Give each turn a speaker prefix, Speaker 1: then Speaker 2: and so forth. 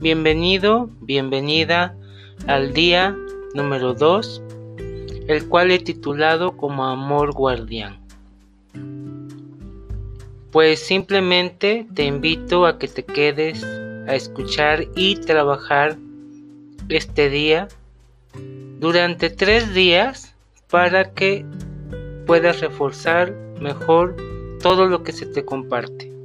Speaker 1: Bienvenido, bienvenida al día número 2, el cual he titulado como Amor Guardián. Pues simplemente te invito a que te quedes a escuchar y trabajar este día durante tres días para que puedas reforzar mejor todo lo que se te comparte.